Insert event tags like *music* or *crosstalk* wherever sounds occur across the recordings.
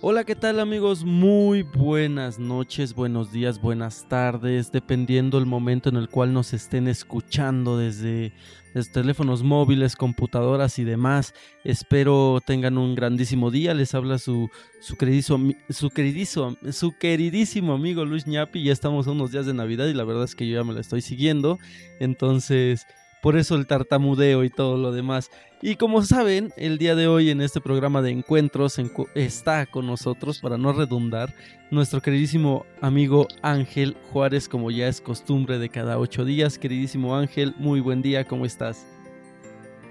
Hola, ¿qué tal amigos? Muy buenas noches, buenos días, buenas tardes, dependiendo el momento en el cual nos estén escuchando desde, teléfonos móviles, computadoras y demás. Espero tengan un grandísimo día. Les habla su, su, queridísimo, su, queridísimo, su queridísimo amigo Luis Ñapi. Ya estamos a unos días de Navidad y la verdad es que yo ya me la estoy siguiendo. Entonces, por eso el tartamudeo y todo lo demás. Y como saben, el día de hoy en este programa de encuentros está con nosotros, para no redundar, nuestro queridísimo amigo Ángel Juárez, como ya es costumbre de cada ocho días. Queridísimo Ángel, muy buen día, ¿cómo estás?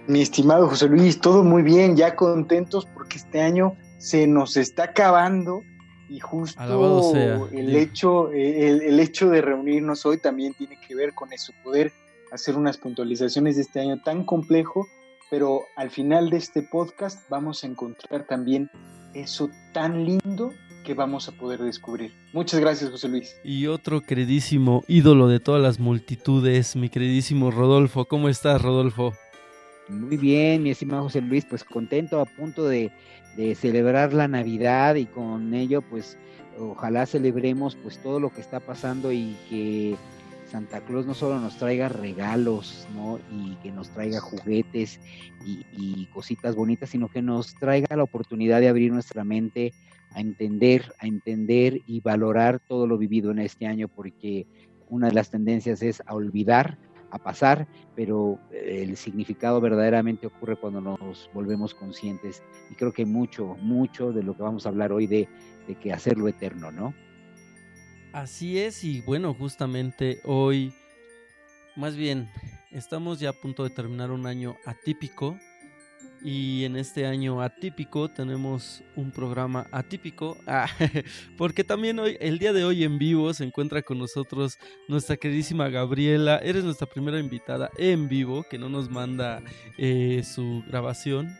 Mi estimado José Luis, todo muy bien, ya contentos porque este año se nos está acabando y justo el, hecho, el hecho de reunirnos hoy también tiene que ver con eso, poder hacer unas puntualizaciones de este año tan complejo, pero al final de este podcast vamos a encontrar también eso tan lindo que vamos a poder descubrir. Muchas gracias, José Luis. Y otro queridísimo ídolo de todas las multitudes, mi queridísimo Rodolfo. ¿Cómo estás, Rodolfo? Muy bien, mi estimado José Luis, pues contento a punto de, de celebrar la Navidad y con ello, pues ojalá celebremos pues todo lo que está pasando y que Santa Claus no solo nos traiga regalos, ¿no? Y que nos traiga juguetes y, cositas bonitas, sino que nos traiga la oportunidad de abrir nuestra mente a entender, a entender y valorar todo lo vivido en este año, porque una de las tendencias es a olvidar, a pasar, pero el significado verdaderamente ocurre cuando nos volvemos conscientes. Y creo que mucho, mucho de lo que vamos a hablar hoy de, de que hacerlo eterno, ¿no? Así es, y bueno, justamente hoy, más bien, estamos ya a punto de terminar un año atípico. Y en este año atípico tenemos un programa atípico, ah, *laughs* porque también hoy, el día de hoy en vivo se encuentra con nosotros nuestra queridísima Gabriela. Eres nuestra primera invitada en vivo que no nos manda eh, su grabación,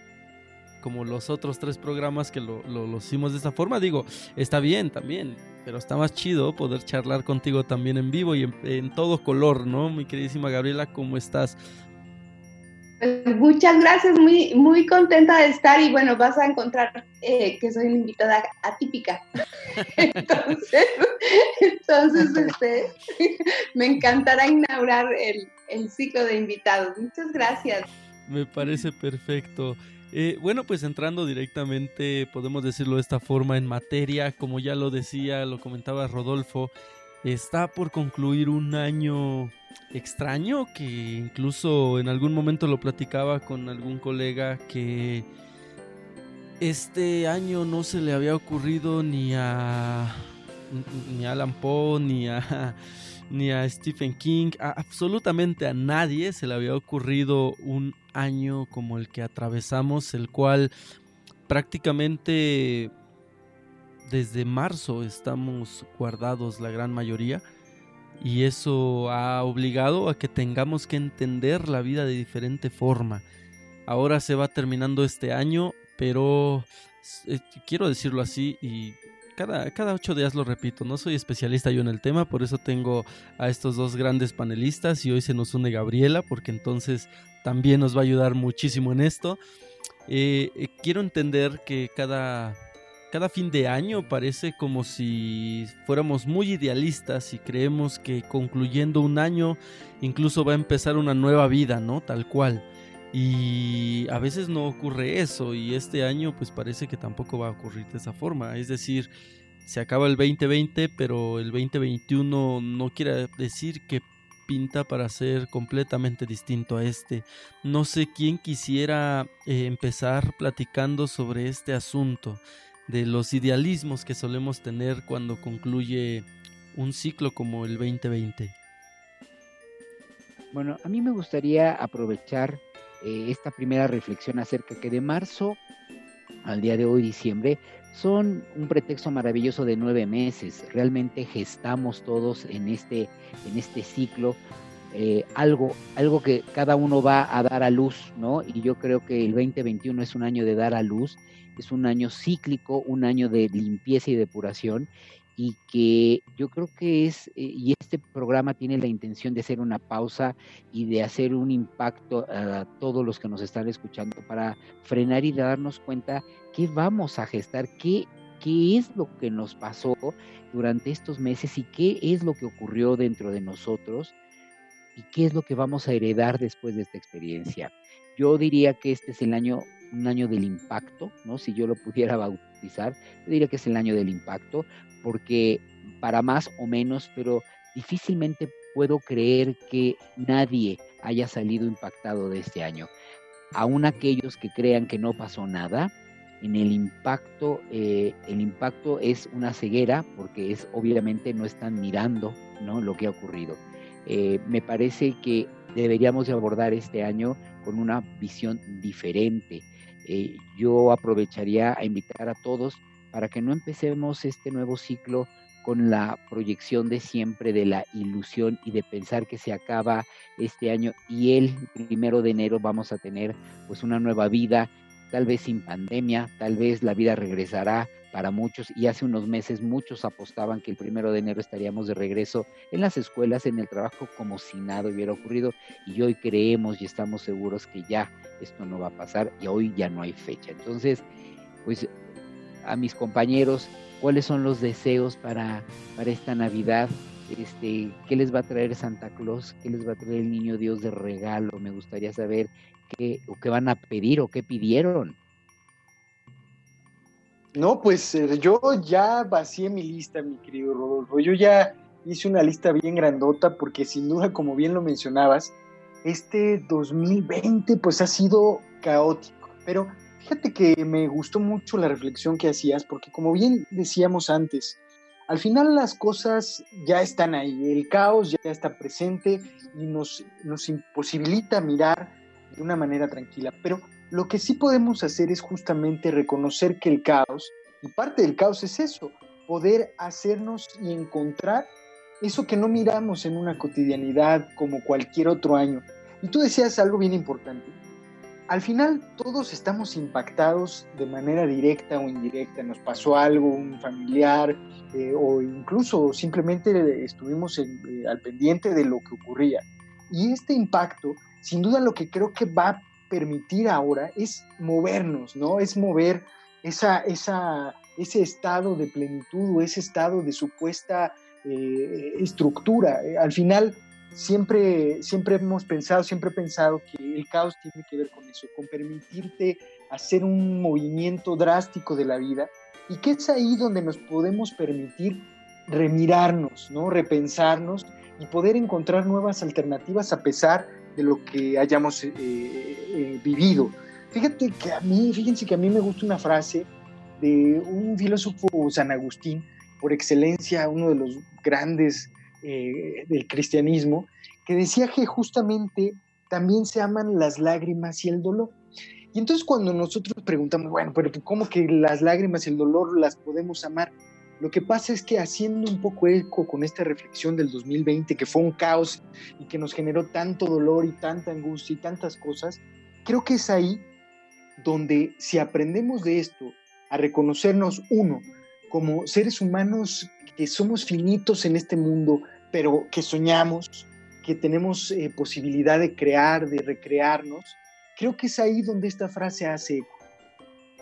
como los otros tres programas que lo, lo, hicimos de esta forma. Digo, está bien también, pero está más chido poder charlar contigo también en vivo y en, todo color, ¿no? Mi queridísima Gabriela, ¿cómo estás? Pues, muchas gracias, muy, muy contenta de estar y bueno, vas a encontrar eh, que soy una invitada atípica. *laughs* entonces, entonces *laughs* este, me encantará inaugurar el, el ciclo de invitados. Muchas gracias. Me parece perfecto. Eh, bueno, pues entrando directamente, podemos decirlo de esta forma, en materia, como ya lo decía, lo comentaba Rodolfo, está por concluir un año extraño que incluso en algún momento lo platicaba con algún colega que este año no se le había ocurrido ni a ni a Alan Poe ni a ni a Stephen King, absolutamente a nadie se le había ocurrido un año como el que atravesamos, el cual prácticamente desde marzo estamos guardados la gran mayoría y eso ha obligado a que tengamos que entender la vida de diferente forma. Ahora se va terminando este año, pero eh, quiero decirlo así y cada, cada ocho días lo repito, no soy especialista yo en el tema, por eso tengo a estos dos grandes panelistas y hoy se nos une Gabriela, porque entonces también nos va a ayudar muchísimo en esto. Eh, eh, quiero entender que cada, cada fin de año parece como si fuéramos muy idealistas y creemos que concluyendo un año incluso va a empezar una nueva vida, ¿no? Tal cual. Y a veces no ocurre eso y este año pues parece que tampoco va a ocurrir de esa forma. Es decir, se acaba el 2020 pero el 2021 no quiere decir que pinta para ser completamente distinto a este. No sé quién quisiera eh, empezar platicando sobre este asunto de los idealismos que solemos tener cuando concluye un ciclo como el 2020. Bueno, a mí me gustaría aprovechar eh, esta primera reflexión acerca que de marzo al día de hoy, diciembre, son un pretexto maravilloso de nueve meses. Realmente gestamos todos en este, en este ciclo eh, algo, algo que cada uno va a dar a luz, ¿no? Y yo creo que el 2021 es un año de dar a luz, es un año cíclico, un año de limpieza y depuración, y que yo creo que es, eh, y este programa tiene la intención de hacer una pausa y de hacer un impacto a todos los que nos están escuchando para frenar y darnos cuenta qué vamos a gestar, qué, qué es lo que nos pasó durante estos meses y qué es lo que ocurrió dentro de nosotros y qué es lo que vamos a heredar después de esta experiencia. Yo diría que este es el año, un año del impacto, ¿no? Si yo lo pudiera *laughs* bautizar, yo diría que es el año del impacto, porque para más o menos, pero difícilmente puedo creer que nadie haya salido impactado de este año. Aún aquellos que crean que no pasó nada, en el impacto, eh, el impacto es una ceguera porque es obviamente no están mirando lo que ha ocurrido. Eh, me parece que deberíamos de abordar este año con una visión diferente. Eh, yo aprovecharía a invitar a todos para que no empecemos este nuevo ciclo con la proyección de siempre de la ilusión y de pensar que se acaba este año y el primero de enero vamos a tener pues una nueva vida tal vez sin pandemia, tal vez la vida regresará para muchos y hace unos meses muchos apostaban que el primero de enero estaríamos de regreso en las escuelas, en el trabajo, como si nada hubiera ocurrido y hoy creemos y estamos seguros que ya esto no va a pasar y hoy ya no hay fecha. Entonces, pues a mis compañeros, ¿cuáles son los deseos para, para esta Navidad? Este, ¿Qué les va a traer Santa Claus? ¿Qué les va a traer el Niño Dios de regalo? Me gustaría saber qué, o qué van a pedir o qué pidieron. No, pues eh, yo ya vacié mi lista, mi querido Rodolfo. Yo ya hice una lista bien grandota porque sin duda, como bien lo mencionabas, este 2020 pues ha sido caótico. Pero fíjate que me gustó mucho la reflexión que hacías porque como bien decíamos antes, al final las cosas ya están ahí, el caos ya está presente y nos, nos imposibilita mirar de una manera tranquila. Pero lo que sí podemos hacer es justamente reconocer que el caos, y parte del caos es eso, poder hacernos y encontrar eso que no miramos en una cotidianidad como cualquier otro año. Y tú decías algo bien importante. Al final todos estamos impactados de manera directa o indirecta. Nos pasó algo, un familiar, eh, o incluso simplemente estuvimos eh, al pendiente de lo que ocurría. Y este impacto sin duda lo que creo que va a permitir ahora es movernos, ¿no? Es mover esa, esa, ese estado de plenitud o ese estado de supuesta eh, estructura. Eh, al final, siempre, siempre hemos pensado, siempre he pensado que el caos tiene que ver con eso, con permitirte hacer un movimiento drástico de la vida y que es ahí donde nos podemos permitir remirarnos, ¿no? repensarnos y poder encontrar nuevas alternativas a pesar de lo que hayamos eh, eh, vivido. Fíjate que a mí, fíjense que a mí me gusta una frase de un filósofo San Agustín, por excelencia, uno de los grandes eh, del cristianismo, que decía que justamente también se aman las lágrimas y el dolor. Y entonces cuando nosotros preguntamos, bueno, pero ¿cómo que las lágrimas y el dolor las podemos amar? Lo que pasa es que haciendo un poco eco con esta reflexión del 2020, que fue un caos y que nos generó tanto dolor y tanta angustia y tantas cosas, creo que es ahí donde si aprendemos de esto, a reconocernos uno como seres humanos que somos finitos en este mundo, pero que soñamos, que tenemos eh, posibilidad de crear, de recrearnos, creo que es ahí donde esta frase hace eco.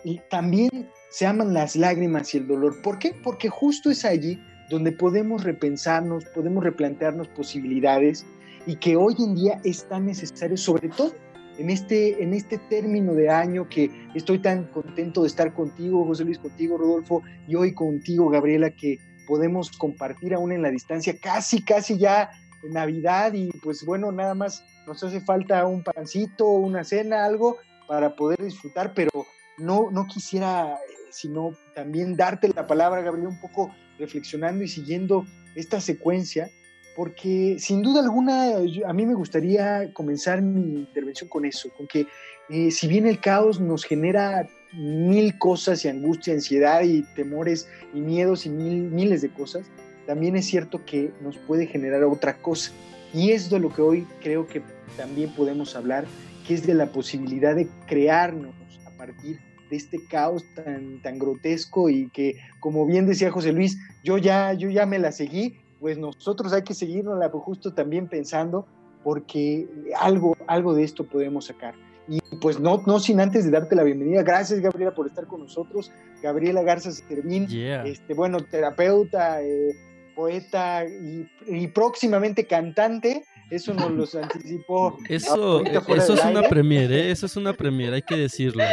Y también se aman las lágrimas y el dolor. ¿Por qué? Porque justo es allí donde podemos repensarnos, podemos replantearnos posibilidades y que hoy en día es tan necesario, sobre todo en este, en este término de año que estoy tan contento de estar contigo, José Luis, contigo, Rodolfo, y hoy contigo, Gabriela, que podemos compartir aún en la distancia, casi, casi ya Navidad y pues bueno, nada más nos hace falta un pancito, una cena, algo para poder disfrutar, pero no, no quisiera sino también darte la palabra, Gabriel, un poco reflexionando y siguiendo esta secuencia, porque sin duda alguna a mí me gustaría comenzar mi intervención con eso, con que eh, si bien el caos nos genera mil cosas y angustia, ansiedad y temores y miedos y mil, miles de cosas, también es cierto que nos puede generar otra cosa. Y es de lo que hoy creo que también podemos hablar, que es de la posibilidad de crearnos a partir de este caos tan, tan grotesco y que, como bien decía José Luis, yo ya, yo ya me la seguí, pues nosotros hay que seguirnos justo también pensando porque algo, algo de esto podemos sacar. Y pues no, no sin antes de darte la bienvenida. Gracias, Gabriela, por estar con nosotros. Gabriela Garza Servín, este, bueno, terapeuta, eh, poeta y, próximamente cantante. Eso nos los anticipó. *laughs* Eso, eso es una premiere, ¿eh? eso es una premiere, hay que decirlo.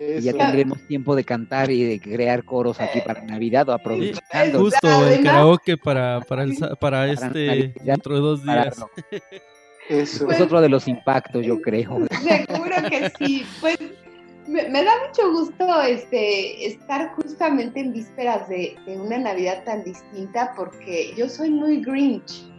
Y ya tendremos tiempo de cantar y de crear coros aquí para Navidad o aprovechando. justo el karaoke para, para, el, para este dentro de dos días. *laughs* Eso. es otro de los impactos, yo creo. *laughs* Seguro que sí. Pues me, da mucho gusto este, estar justamente en vísperas de, una Navidad tan distinta porque yo soy muy Grinch.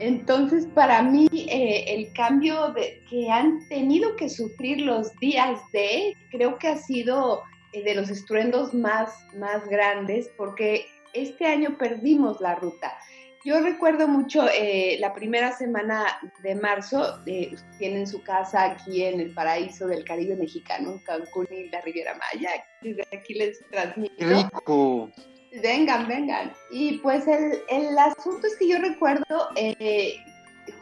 Entonces, para mí, eh, el cambio de, que han tenido que sufrir los días de, creo que ha sido eh, de los estruendos más, más grandes, porque este año perdimos la ruta. Yo recuerdo mucho eh, la primera semana de marzo, tienen su casa aquí en el paraíso del Caribe mexicano, Cancún y la Riviera Maya. Desde aquí les transmito. ¡Rico! Vengan, vengan. Y pues el, el asunto es que yo recuerdo, eh,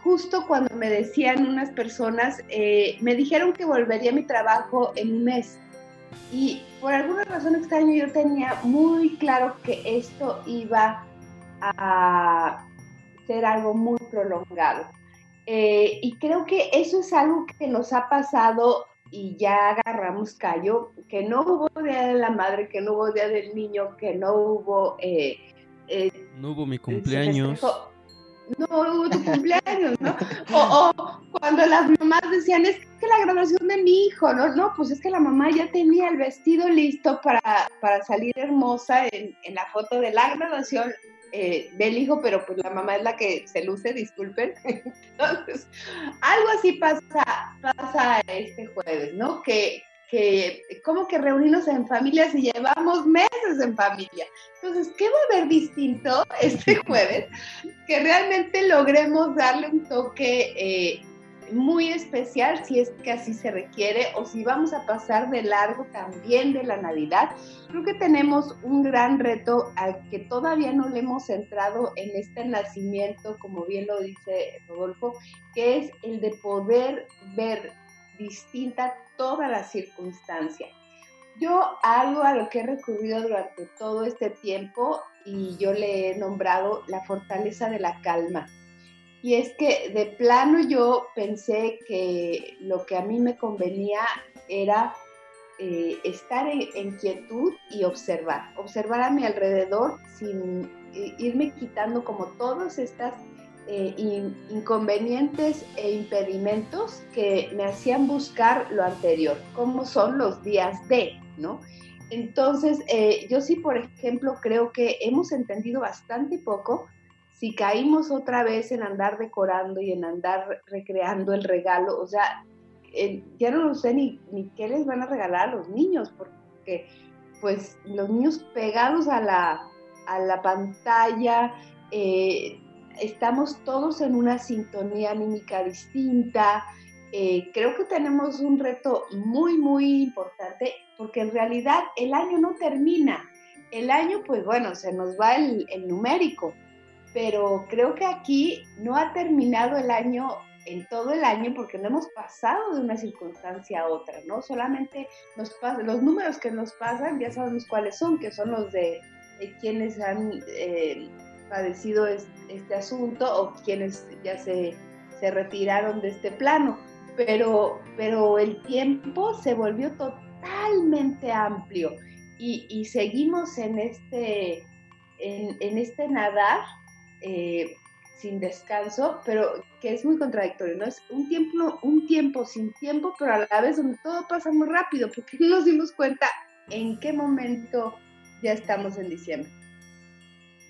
justo cuando me decían unas personas, eh, me dijeron que volvería a mi trabajo en un mes. Y por alguna razón extraña yo tenía muy claro que esto iba a ser algo muy prolongado. Eh, y creo que eso es algo que nos ha pasado y ya agarramos callo, que no hubo Día de la Madre, que no hubo Día del Niño, que no hubo... Eh, eh, no hubo mi cumpleaños. No hubo tu cumpleaños, ¿no? O, cuando las mamás decían, es que la graduación de mi hijo, ¿no? No, pues es que la mamá ya tenía el vestido listo para, para salir hermosa en, en la foto de la graduación eh, del hijo, pero pues la mamá es la que se luce, disculpen. *laughs* Entonces, algo así pasa, pasa este jueves, ¿no? Que, que como que reunirnos en familia si llevamos meses en familia. Entonces, ¿qué va a haber distinto este *laughs* jueves? Que realmente logremos darle un toque eh, muy especial si es que así se requiere o si vamos a pasar de largo también de la Navidad. Creo que tenemos un gran reto al que todavía no le hemos centrado en este nacimiento, como bien lo dice Rodolfo, que es el de poder ver distinta toda la circunstancia. Yo algo a lo que he recurrido durante todo este tiempo y yo le he nombrado la fortaleza de la calma y es que de plano yo pensé que lo que a mí me convenía era eh, estar en, quietud y observar, observar a mi alrededor sin eh, irme quitando como todos estos eh, inconvenientes e impedimentos que me hacían buscar lo anterior, como son los días de, ¿no? Entonces, yo sí, por ejemplo, creo que hemos entendido bastante poco si caímos otra vez en andar decorando y en andar recreando el regalo, o sea, ya no sé ni, qué les van a regalar a los niños, porque pues los niños pegados a la, a la pantalla, eh, estamos todos en una sintonía anímica distinta. Eh, creo que tenemos un reto muy, muy importante porque en realidad el año no termina. El año, pues bueno, se nos va el numérico, pero creo que aquí no ha terminado el año en todo el año porque no hemos pasado de una circunstancia a otra, ¿no? Solamente nos los números que nos pasan ya sabemos cuáles son, que son los de, quienes han eh, padecido este asunto o quienes ya se, se retiraron de este plano, pero, pero el tiempo se volvió totalmente amplio y, y seguimos en este, en este nadar eh, sin descanso, pero que es muy contradictorio, ¿no? Es un tiempo, un tiempo sin tiempo, pero a la vez donde todo pasa muy rápido, porque no *laughs* nos dimos cuenta en qué momento ya estamos en diciembre.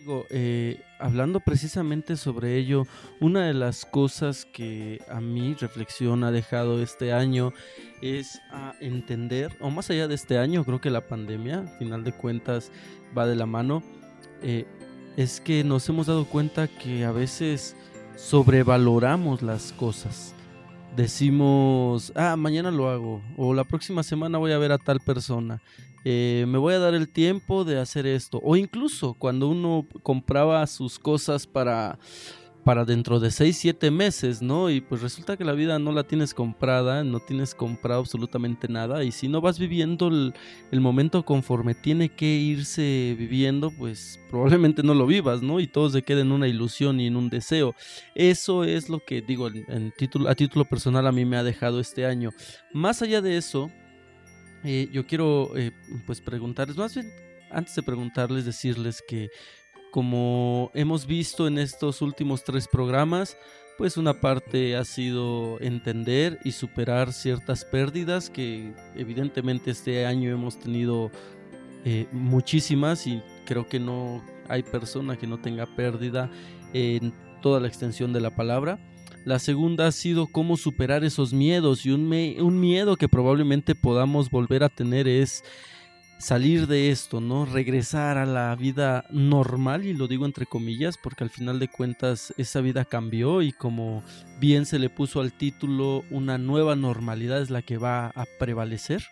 Digo, eh, hablando precisamente sobre ello, una de las cosas que a mi reflexión ha dejado este año es a entender, o más allá de este año, creo que la pandemia, al final de cuentas, va de la mano, eh, es que nos hemos dado cuenta que a veces sobrevaloramos las cosas. Decimos, ah, mañana lo hago, o la próxima semana voy a ver a tal persona, eh, me voy a dar el tiempo de hacer esto, o incluso cuando uno compraba sus cosas para para dentro de 6, 7 meses, ¿no? Y pues resulta que la vida no la tienes comprada, no tienes comprado absolutamente nada y si no vas viviendo el, momento conforme tiene que irse viviendo, pues probablemente no lo vivas, ¿no? Y todo se quede en una ilusión y en un deseo. Eso es lo que digo en, título, a título personal a mí me ha dejado este año. Más allá de eso, eh, yo quiero eh, pues preguntarles, más bien antes de preguntarles, decirles que como hemos visto en estos últimos tres programas, pues una parte ha sido entender y superar ciertas pérdidas que evidentemente este año hemos tenido eh, muchísimas y creo que no hay persona que no tenga pérdida en toda la extensión de la palabra. La segunda ha sido cómo superar esos miedos y un, un miedo que probablemente podamos volver a tener es salir de esto, ¿no? Regresar a la vida normal, y lo digo entre comillas, porque al final de cuentas esa vida cambió y como bien se le puso al título, una nueva normalidad es la que va a prevalecer,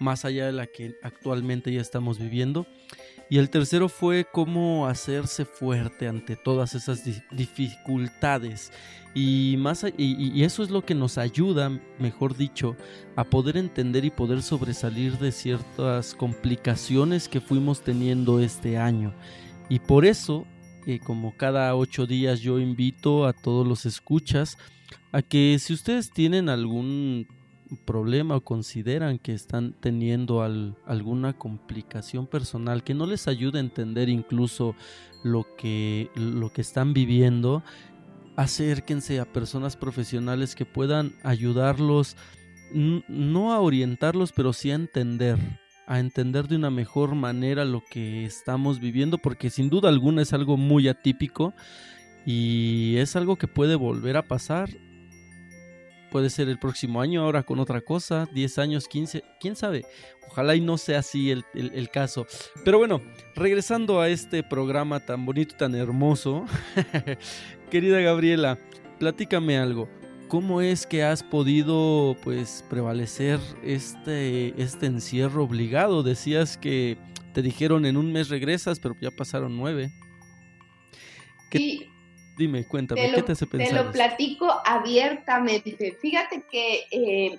más allá de la que actualmente ya estamos viviendo. Y el tercero fue cómo hacerse fuerte ante todas esas dificultades. Y, más, y, eso es lo que nos ayuda, mejor dicho, a poder entender y poder sobresalir de ciertas complicaciones que fuimos teniendo este año. Y por eso, eh, como cada ocho días yo invito a todos los escuchas a que si ustedes tienen algún problema o consideran que están teniendo alguna complicación personal que no les ayude a entender incluso lo que, lo que están viviendo, acérquense a personas profesionales que puedan ayudarlos, no a orientarlos, pero sí a entender, a entender de una mejor manera lo que estamos viviendo, porque sin duda alguna es algo muy atípico y es algo que puede volver a pasar puede ser el próximo año, ahora con otra cosa, 10 años, 15, quién sabe. Ojalá y no sea así el, caso. Pero bueno, regresando a este programa tan bonito, tan hermoso, *laughs* querida Gabriela, platícame algo. ¿Cómo es que has podido pues prevalecer este, este encierro obligado? Decías que te dijeron en un mes regresas, pero ya pasaron nueve. ¿Qué, Dime, cuéntame, ¿qué te hace pensar? Te lo platico abiertamente. Fíjate que eh,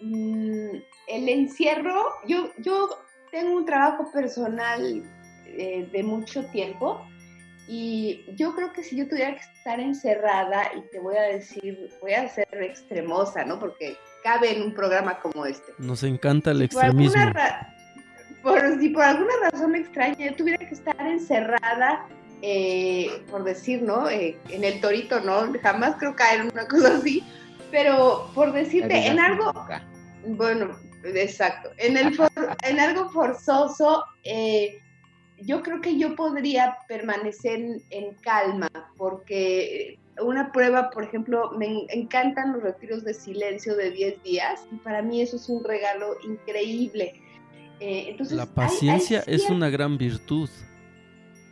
mm, el encierro, yo, yo tengo un trabajo personal eh, de mucho tiempo y yo creo que si yo tuviera que estar encerrada, y te voy a decir, voy a ser extremosa, ¿no? Porque cabe en un programa como este. Nos encanta el extremismo. por, si por alguna razón extraña yo tuviera que estar encerrada eh, por decir, ¿no? Eh, en el torito, ¿no? Jamás creo caer en una cosa así, pero por decirte, en algo, bueno, exacto, en, el en algo forzoso, eh, yo creo que yo podría permanecer en, calma, porque una prueba, por ejemplo, me encantan los retiros de silencio de 10 días y para mí eso es un regalo increíble. entonces, la paciencia es una gran virtud.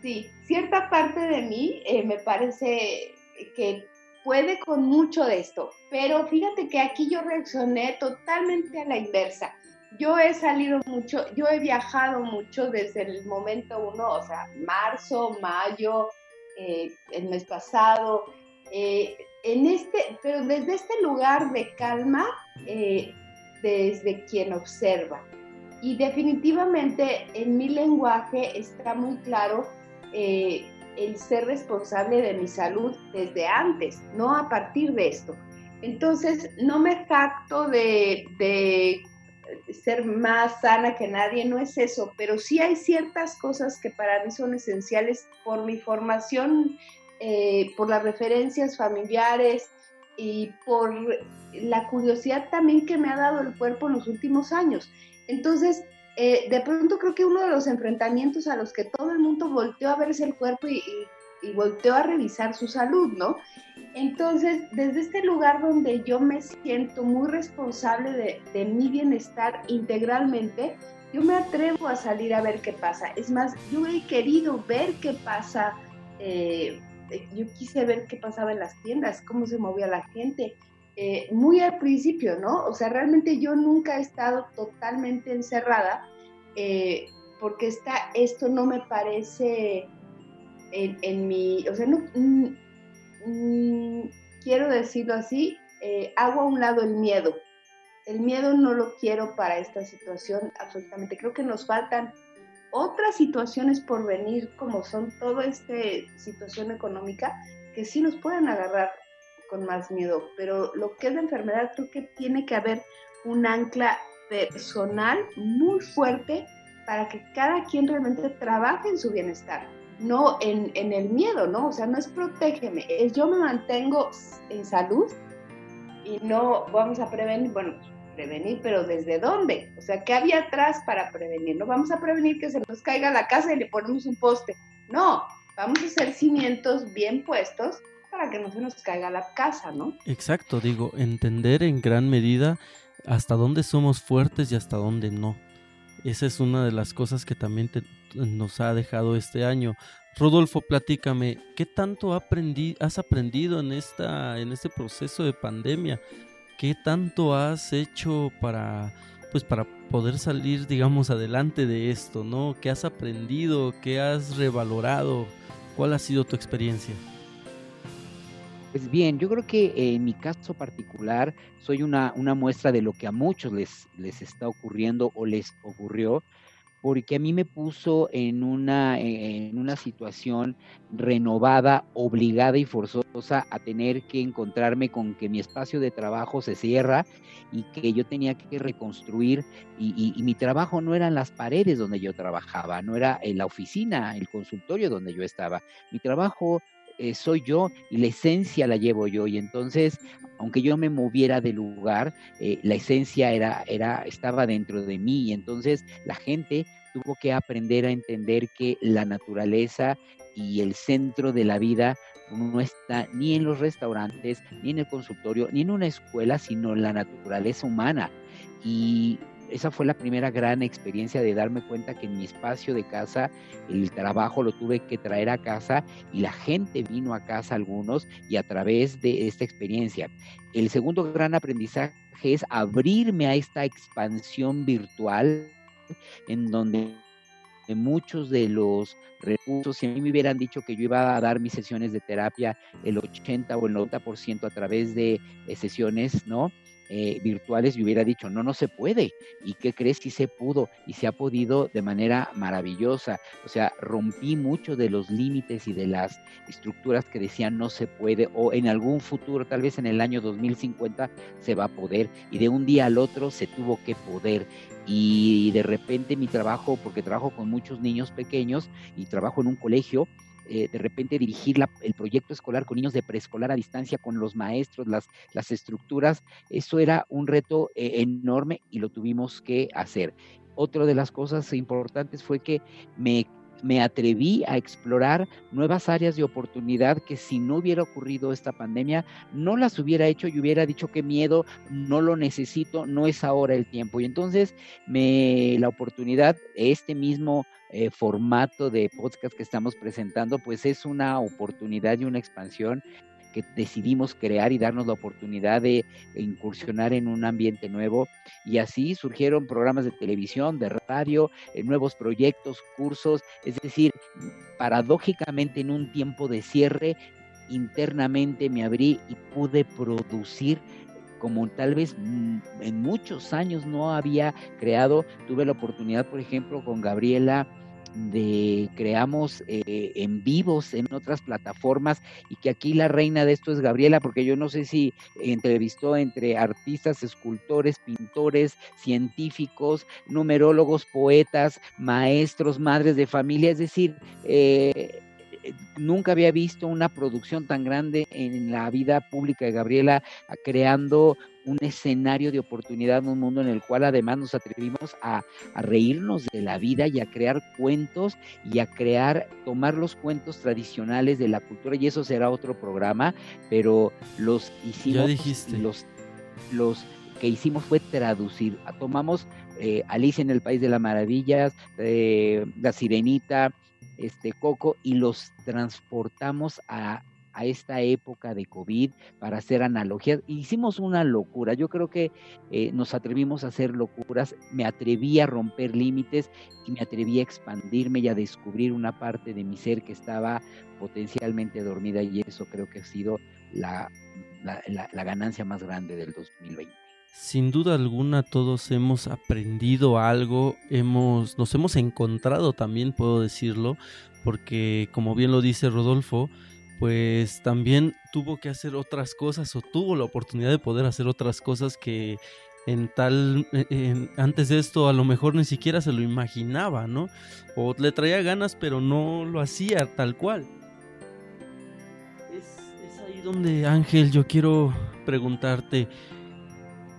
Sí, cierta parte de mí eh, me parece que puede con mucho de esto, pero fíjate que aquí yo reaccioné totalmente a la inversa. Yo he salido mucho, yo he viajado mucho desde el momento uno, o sea, marzo, mayo, eh, el mes pasado, eh, en este, pero desde este lugar de calma, desde quien observa. Y definitivamente en mi lenguaje está muy claro eh, el ser responsable de mi salud desde antes, no a partir de esto. Entonces, no me jacto de, ser más sana que nadie, no es eso, pero sí hay ciertas cosas que para mí son esenciales por mi formación, eh, por las referencias familiares y por la curiosidad también que me ha dado el cuerpo en los últimos años. Entonces, eh, de pronto creo que uno de los enfrentamientos a los que todo el mundo volteó a verse el cuerpo y, volteó a revisar su salud, ¿no? Entonces, desde este lugar donde yo me siento muy responsable de, mi bienestar integralmente, yo me atrevo a salir a ver qué pasa. Es más, yo he querido ver qué pasa. Eh, yo quise ver qué pasaba en las tiendas, cómo se movía la gente, eh, muy al principio, ¿no? O sea, realmente yo nunca he estado totalmente encerrada eh, porque está, esto no me parece en, mi, o sea, no, mm, quiero decirlo así, eh, hago a un lado el miedo. El miedo no lo quiero para esta situación absolutamente. Creo que nos faltan otras situaciones por venir, como son toda esta situación económica, que sí nos pueden agarrar con más miedo. Pero lo que es la enfermedad, creo que tiene que haber un ancla personal muy fuerte para que cada quien realmente trabaje en su bienestar, no en, en el miedo, ¿no? O sea, no es protégeme, es yo me mantengo en salud y no vamos a prevenir, bueno, prevenir, pero ¿desde dónde? O sea, ¿qué había atrás para prevenir? No vamos a prevenir que se nos caiga la casa y le ponemos un poste. No, vamos a hacer cimientos bien puestos para que no se nos caiga la casa, ¿no? Exacto, digo, entender en gran medida hasta dónde somos fuertes y hasta dónde no. Esa es una de las cosas que también nos ha dejado este año. Rodolfo, platícame, ¿qué tanto has aprendido en, esta, en este proceso de pandemia? ¿Qué tanto has hecho para, pues, para poder salir, digamos, adelante de esto, ¿no? ¿Qué has aprendido? ¿Qué has revalorado? ¿Cuál ha sido tu experiencia? Pues bien, yo creo que en mi caso particular soy una, una muestra de lo que a muchos les, les está ocurriendo o les ocurrió porque a mí me puso en una, en una situación renovada, obligada y forzosa a tener que encontrarme con que mi espacio de trabajo se cierra y que yo tenía que reconstruir y, mi trabajo no eran las paredes donde yo trabajaba, no era en la oficina, el consultorio donde yo estaba. Mi trabajo eh, soy yo y la esencia la llevo yo. Y entonces, aunque yo me moviera de lugar, eh, la esencia era, era, estaba dentro de mí. Y entonces la gente tuvo que aprender a entender que la naturaleza y el centro de la vida no está ni en los restaurantes, ni en el consultorio, ni en una escuela, sino en la naturaleza humana. Y esa fue la primera gran experiencia de darme cuenta que en mi espacio de casa el trabajo lo tuve que traer a casa y la gente vino a casa algunos y a través de esta experiencia. El segundo gran aprendizaje es abrirme a esta expansión virtual en donde muchos de los recursos, si a mí me hubieran dicho que yo iba a dar mis sesiones de terapia el 80 o el 90% a través de sesiones, ¿no? Eh, virtuales y hubiera dicho, no, no se puede. ¿Y qué crees si se pudo? Y se ha podido de manera maravillosa. O sea, rompí mucho de los límites y de las estructuras que decían no se puede o en algún futuro, tal vez en el año 2050, se va a poder. Y de un día al otro se tuvo que poder y de repente mi trabajo, porque trabajo con muchos niños pequeños y trabajo en un colegio, eh, de repente dirigir el proyecto escolar con niños de preescolar a distancia, con los maestros, las, las estructuras, eso era un reto eh, enorme y lo tuvimos que hacer. Otra de las cosas importantes fue que me me atreví a explorar nuevas áreas de oportunidad que si no hubiera ocurrido esta pandemia, no las hubiera hecho y hubiera dicho que miedo, no lo necesito, no es ahora el tiempo. Y entonces me la oportunidad, este mismo eh, formato de podcast que estamos presentando, pues es una oportunidad y una expansión que decidimos crear y darnos la oportunidad de incursionar en un ambiente nuevo. Y así surgieron programas de televisión, de radio, eh, nuevos proyectos, cursos, es decir, paradójicamente en un tiempo de cierre, internamente me abrí y pude producir como tal vez mm, en muchos años no había creado. Tuve la oportunidad, por ejemplo, con Gabriela de creamos eh, en vivos en otras plataformas y que aquí la reina de esto es Gabriela, porque yo no sé si entrevistó entre artistas, escultores, pintores, científicos, numerólogos, poetas, maestros, madres de familia, es decir, eh, nunca había visto una producción tan grande en la vida pública de Gabriela, creando un escenario de oportunidad, un mundo en el cual además nos atrevimos a, reírnos de la vida y a crear cuentos y a crear, tomar los cuentos tradicionales de la cultura, y eso será otro programa, pero los hicimos, los, los que hicimos fue traducir, tomamos eh, Alicia en el País de las Maravillas, eh, La Sirenita, este Coco, y los transportamos a a esta época de COVID para hacer analogías. Hicimos una locura, yo creo que eh, nos atrevimos a hacer locuras, me atreví a romper límites y me atreví a expandirme y a descubrir una parte de mi ser que estaba potencialmente dormida y eso creo que ha sido la, la ganancia más grande del 2020. Sin duda alguna todos hemos aprendido algo, hemos, nos hemos encontrado también, puedo decirlo, porque como bien lo dice Rodolfo, pues también tuvo que hacer otras cosas o tuvo la oportunidad de poder hacer otras cosas que en tal antes de esto a lo mejor ni siquiera se lo imaginaba, ¿no? O le traía ganas pero no lo hacía tal cual. Es, es ahí donde Ángel yo quiero preguntarte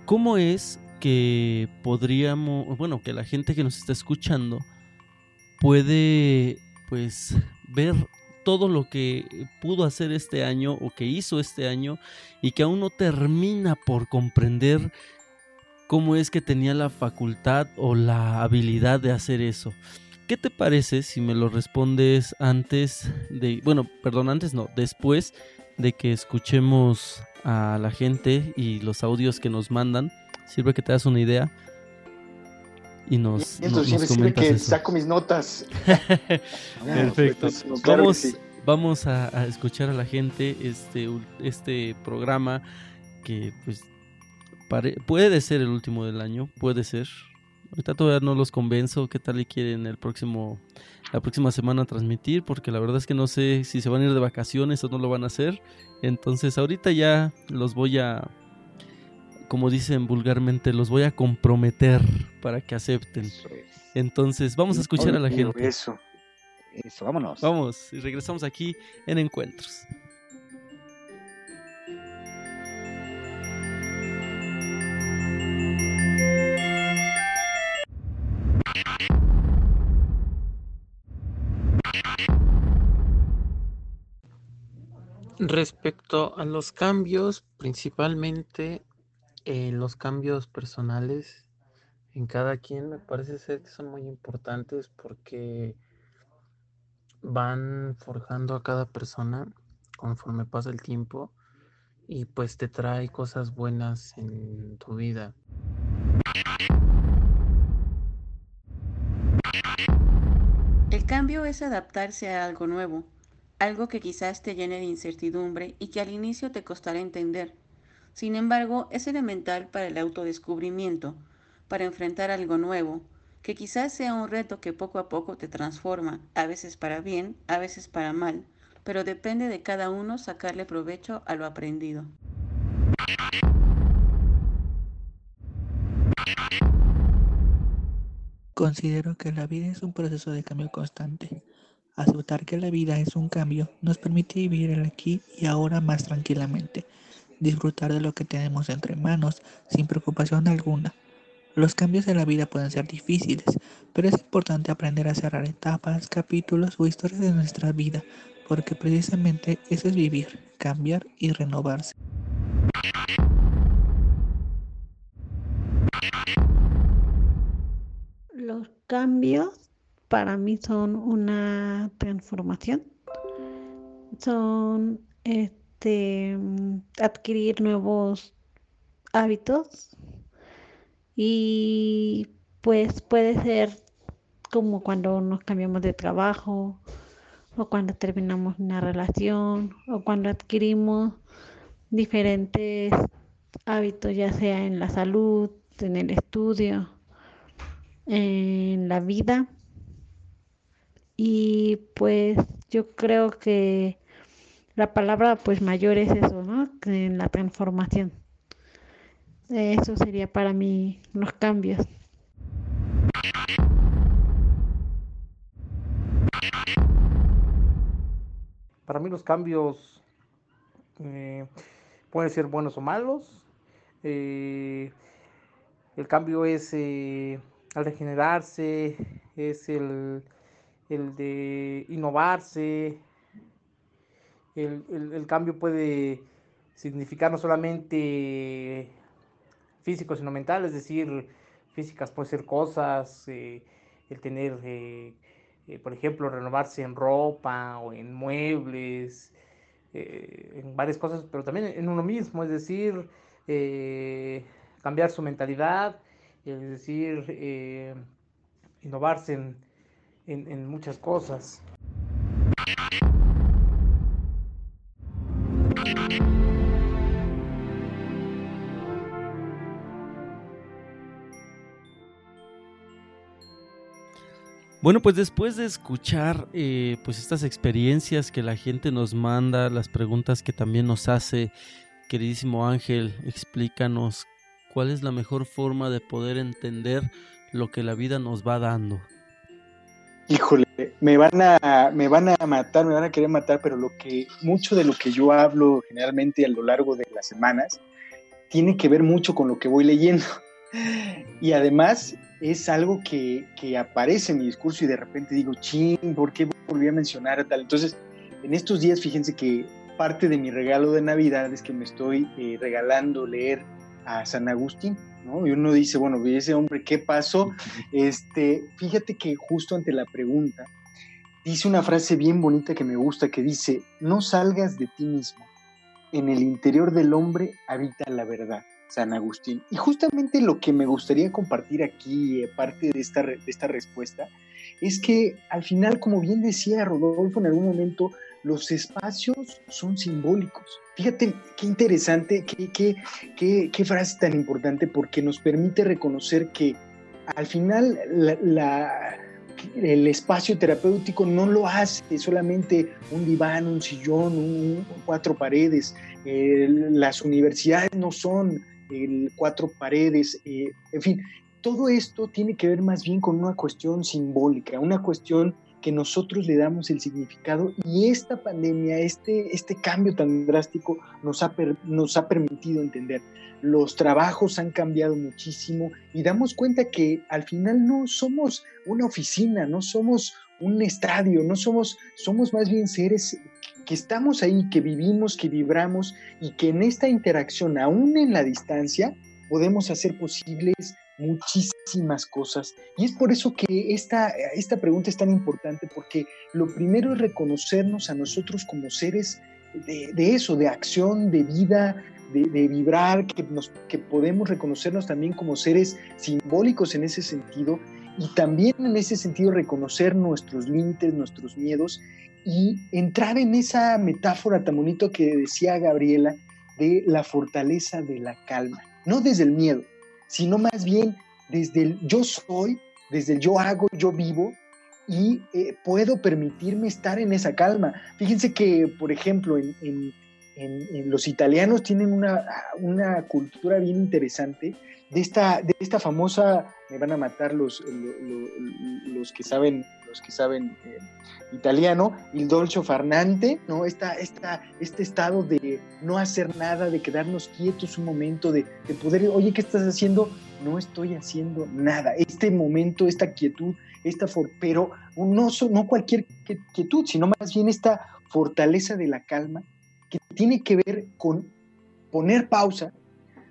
¿Cómo es que podríamos, bueno, que la gente que nos está escuchando puede pues ver todo lo que pudo hacer este año o que hizo este año y que aún no termina por comprender cómo es que tenía la facultad o la habilidad de hacer eso. ¿Qué te parece si me lo respondes antes de, bueno, perdón, antes no, después de que escuchemos a la gente y los audios que nos mandan. Sirve que te das una idea. Y nos, sirve que saco mis notas. *laughs* Perfecto. vamos vamos a, escuchar a la gente este, este programa que pues puede ser el último del año, puede ser. Ahorita todavía no los convenzo qué tal le quieren el próximo la próxima semana transmitir, porque la verdad es que no sé si se van a ir de vacaciones o no lo van a hacer. Entonces ahorita ya los voy a, como dicen vulgarmente, los voy a comprometer para que acepten. Entonces vamos a escuchar a la gente. Eso, eso, vámonos. Vamos, y regresamos aquí en Encuentros. Respecto a los cambios, principalmente eh, los cambios personales en cada quien, me parece ser que son muy importantes porque van forjando a cada persona conforme pasa el tiempo y pues te trae cosas buenas en tu vida. El cambio es adaptarse a algo nuevo algo que quizás te llene de incertidumbre y que al inicio te costará entender. Sin embargo, es elemental para el autodescubrimiento, para enfrentar algo nuevo, que quizás sea un reto que poco a poco te transforma, a veces para bien, a veces para mal, pero depende de cada uno sacarle provecho a lo aprendido. Considero que la vida es un proceso de cambio constante Aceptar que la vida es un cambio nos permite vivir el aquí y ahora más tranquilamente, disfrutar de lo que tenemos entre manos sin preocupación alguna. Los cambios de la vida pueden ser difíciles, pero es importante aprender a cerrar etapas, capítulos o historias de nuestra vida, porque precisamente eso es vivir, cambiar y renovarse. Los cambios para mí son una transformación. Son este adquirir nuevos hábitos y pues puede ser como cuando nos cambiamos de trabajo o cuando terminamos una relación o cuando adquirimos diferentes hábitos ya sea en la salud, en el estudio, en la vida. Y pues yo creo que la palabra pues mayor es eso, ¿no? En la transformación. Eso sería para mí los cambios. Para mí los cambios eh, pueden ser buenos o malos. Eh, el cambio es eh, al regenerarse, es el el de innovarse. El, cambio puede significar no solamente físico, sino mental, es decir, físicas puede ser cosas, eh, el tener, eh, eh, por ejemplo, renovarse en ropa o en muebles, en varias cosas, pero también en uno mismo, es decir, cambiar su mentalidad, es decir, innovarse en, en muchas cosas. Bueno, pues después de escuchar eh, pues estas experiencias que la gente nos manda, las preguntas que también nos hace, queridísimo Ángel, explícanos cuál es la mejor forma de poder entender lo que la vida nos va dando. Híjole, me van a, me van a matar, me van a querer matar, pero lo que, mucho de lo que yo hablo generalmente a lo largo de las semanas, tiene que ver mucho con lo que voy leyendo. Y además es algo que, aparece en mi discurso y de repente digo, ching, ¿por qué volví a mencionar tal? Entonces, en estos días, fíjense que parte de mi regalo de Navidad es que me estoy eh, regalando leer a San Agustín, ¿no? Y uno dice, bueno, ese hombre, ¿qué pasó? *laughs* Este, fíjate que justo ante la pregunta, dice una frase bien bonita que me gusta, que dice, no salgas de ti mismo, en el interior del hombre habita la verdad. San Agustín. Y justamente lo que me gustaría compartir aquí, parte de esta, esta respuesta, es que al final, como bien decía Rodolfo en algún momento, los espacios son simbólicos. Fíjate qué interesante, qué, qué, qué, frase tan importante, porque nos permite reconocer que al final el espacio terapéutico no lo hace solamente un diván, un sillón, un, cuatro paredes. Eh, las universidades no son el cuatro paredes, eh, en fin, todo esto tiene que ver más bien con una cuestión simbólica, una cuestión que nosotros le damos el significado y esta pandemia, este, este cambio tan drástico nos ha, nos ha permitido entender. Los trabajos han cambiado muchísimo y damos cuenta que al final no somos una oficina, no somos un estadio, no somos, somos más bien seres que estamos ahí, que vivimos, que vibramos y que en esta interacción, aún en la distancia, podemos hacer posibles muchísimas cosas. Y es por eso que esta, esta pregunta es tan importante, porque lo primero es reconocernos a nosotros como seres de, eso, de acción, de vida, de, vibrar, que, podemos reconocernos también como seres simbólicos en ese sentido y también en ese sentido reconocer nuestros límites, nuestros miedos y entrar en esa metáfora tan bonito que decía Gabriela de la fortaleza de la calma, no desde el miedo, sino más bien desde el yo soy, desde el yo hago, yo vivo y eh, puedo permitirme estar en esa calma. Fíjense que, por ejemplo, en, los italianos tienen una, una, cultura bien interesante de esta, de esta famosa, me van a matar los, los, que saben, los que saben eh, italiano, il dolce farnante, ¿no? Esta, esta, este estado de no hacer nada, de quedarnos quietos un momento, de, poder, oye, ¿qué estás haciendo? No estoy haciendo nada. Este momento, esta quietud, esta pero no, no cualquier quietud, sino más bien esta fortaleza de la calma que tiene que ver con poner pausa,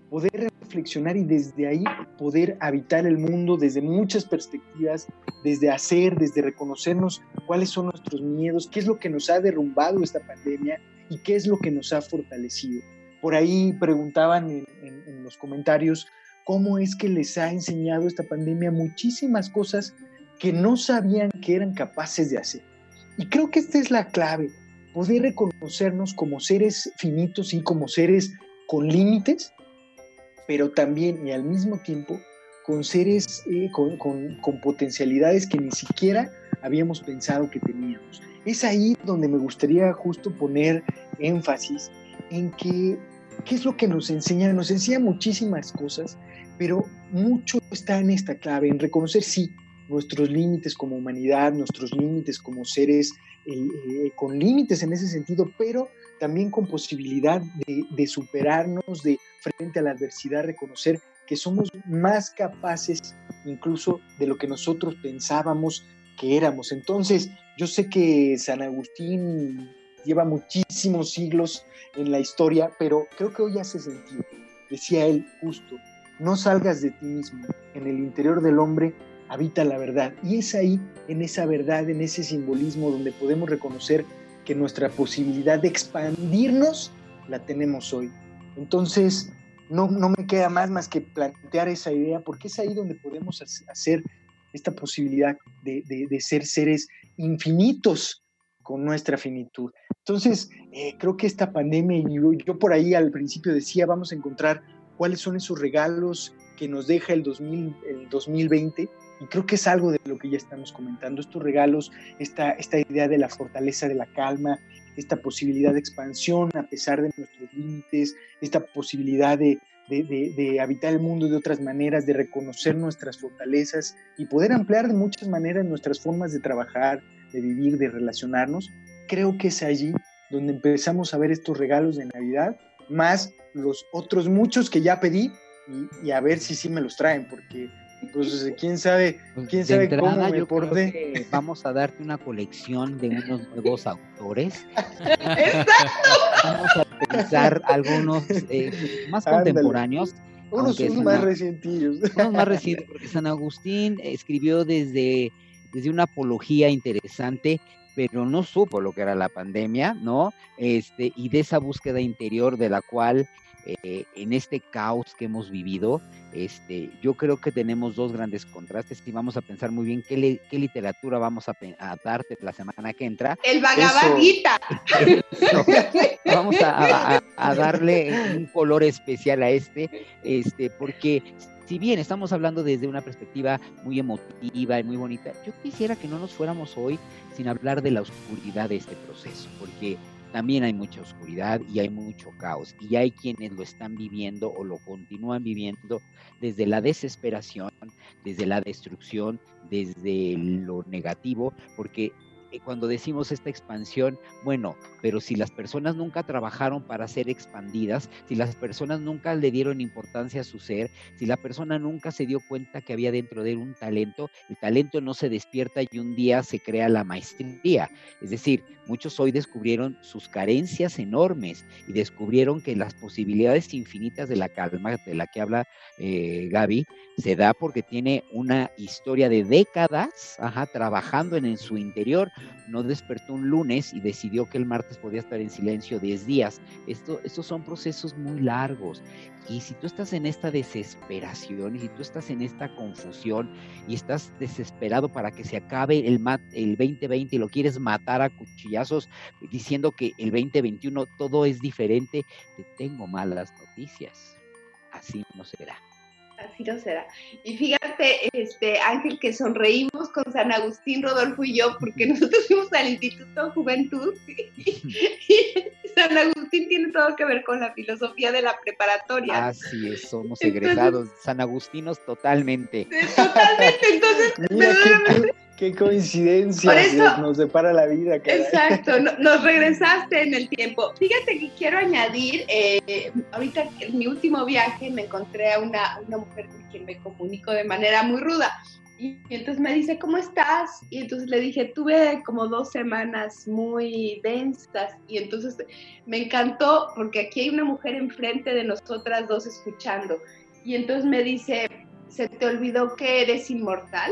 poder reflexionar y desde ahí poder habitar el mundo desde muchas perspectivas, desde hacer, desde reconocernos cuáles son nuestros miedos, qué es lo que nos ha derrumbado esta pandemia y qué es lo que nos ha fortalecido. Por ahí preguntaban en, los comentarios cómo es que les ha enseñado esta pandemia muchísimas cosas que no sabían que eran capaces de hacer. Y creo que esta es la clave, poder reconocernos como seres finitos y como seres con límites, pero también y al mismo tiempo con seres eh, con, potencialidades que ni siquiera habíamos pensado que teníamos. Es ahí donde me gustaría justo poner énfasis en que, ¿qué es lo que nos enseña? Nos enseña muchísimas cosas, pero mucho está en esta clave, en reconocer, sí, nuestros límites como humanidad, nuestros límites como seres eh, eh, con límites en ese sentido, pero también con posibilidad de, de superarnos, de frente a la adversidad, reconocer que somos más capaces incluso de lo que nosotros pensábamos que éramos. Entonces, yo sé que San Agustín lleva muchísimos siglos en la historia, pero creo que hoy hace sentido. Decía él justo, no salgas de ti mismo, en el interior del hombre habita la verdad. Y es ahí, en esa verdad, en ese simbolismo, donde podemos reconocer que nuestra posibilidad de expandirnos la tenemos hoy. Entonces, no, no me queda más más que plantear esa idea, porque es ahí donde podemos hacer esta posibilidad de, de, ser seres infinitos con nuestra finitud. Entonces, eh, creo que esta pandemia, y yo, por ahí al principio decía, vamos a encontrar cuáles son esos regalos que nos deja el, 2000, el 2020, y creo que es algo de lo que ya estamos comentando, estos regalos, esta, esta idea de la fortaleza de la calma, esta posibilidad de expansión a pesar de nuestros límites, esta posibilidad de, de, habitar el mundo de otras maneras, de reconocer nuestras fortalezas y poder ampliar de muchas maneras nuestras formas de trabajar, de vivir, de relacionarnos, creo que es allí donde empezamos a ver estos regalos de Navidad, más los otros muchos que ya pedí y, a ver si sí me los traen, porque pues quién sabe, pues, quién sabe cómo me porté. Vamos a darte una colección de unos nuevos autores. *laughs* Vamos a pensar algunos eh, más contemporáneos. Unos, más recientillos. Unos más recientes, porque San Agustín escribió desde, desde una apología interesante pero no supo lo que era la pandemia, ¿no? Este, y de esa búsqueda interior de la cual eh, en este caos que hemos vivido, este, yo creo que tenemos dos grandes contrastes y vamos a pensar muy bien qué, qué literatura vamos a, darte la semana que entra. El Bhagavad *laughs* vamos a, darle un color especial a este, este, porque si bien estamos hablando desde una perspectiva muy emotiva y muy bonita, yo quisiera que no nos fuéramos hoy sin hablar de la oscuridad de este proceso, porque también hay mucha oscuridad y hay mucho caos. Y hay quienes lo están viviendo o lo continúan viviendo desde la desesperación, desde la destrucción, desde lo negativo, porque cuando decimos esta expansión, bueno, pero si las personas nunca trabajaron para ser expandidas, si las personas nunca le dieron importancia a su ser, si la persona nunca se dio cuenta que había dentro de él un talento, el talento no se despierta y un día se crea la maestría. Es decir, muchos hoy descubrieron sus carencias enormes y descubrieron que las posibilidades infinitas de la calma de la que habla eh, Gaby se da porque tiene una historia de décadas trabajando en su interior no despertó un lunes y decidió que el martes podía estar en silencio 10 días. Esto, estos son procesos muy largos. Y si tú estás en esta desesperación y si tú estás en esta confusión y estás desesperado para que se acabe el, el 2020 y lo quieres matar a cuchillazos diciendo que el 2021 todo es diferente, te tengo malas noticias. Así no será así no será. Y fíjate, este Ángel, que sonreímos con San Agustín, Rodolfo y yo, porque nosotros fuimos al Instituto Juventud *laughs* y, San Agustín tiene todo que ver con la filosofía de la preparatoria. Así es, somos egresados San Agustinos totalmente. Totalmente, entonces, Qué coincidencia nos depara la vida. Exacto, nos regresaste en el tiempo. Fíjate que quiero añadir, eh, ahorita en mi último viaje me encontré a una, una mujer con quien me comunico de manera muy ruda. Y, entonces me dice, ¿cómo estás? Y entonces le dije, tuve como dos semanas muy densas. Y entonces me encantó porque aquí hay una mujer enfrente de nosotras dos escuchando. Y entonces me dice, ¿se te olvidó que eres inmortal?